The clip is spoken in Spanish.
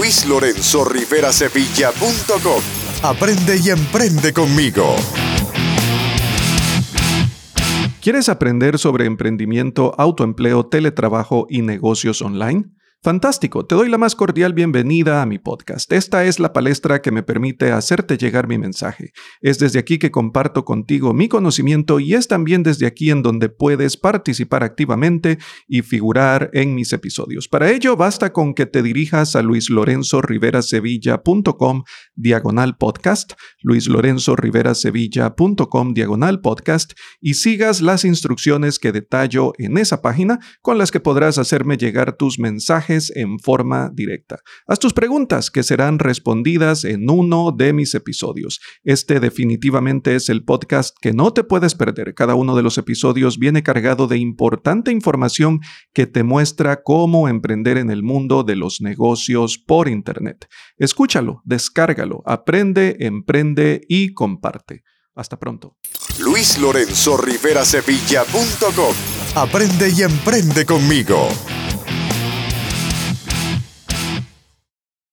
luislorenzorriverasevilla.com. Aprende y emprende conmigo. ¿Quieres aprender sobre emprendimiento, autoempleo, teletrabajo y negocios online? Fantástico, te doy la más cordial bienvenida a mi podcast. Esta es la palestra que me permite hacerte llegar mi mensaje. Es desde aquí que comparto contigo mi conocimiento y es también desde aquí en donde puedes participar activamente y figurar en mis episodios. Para ello basta con que te dirijas a luislorenzoriverasevilla.com diagonal podcast, luislorenzoriverasevilla.com diagonal podcast y sigas las instrucciones que detallo en esa página con las que podrás hacerme llegar tus mensajes en forma directa. Haz tus preguntas que serán respondidas en uno de mis episodios. Este definitivamente es el podcast que no te puedes perder. Cada uno de los episodios viene cargado de importante información que te muestra cómo emprender en el mundo de los negocios por Internet. Escúchalo, descárgalo, aprende, emprende y comparte. Hasta pronto. Luis Lorenzo Aprende y emprende conmigo.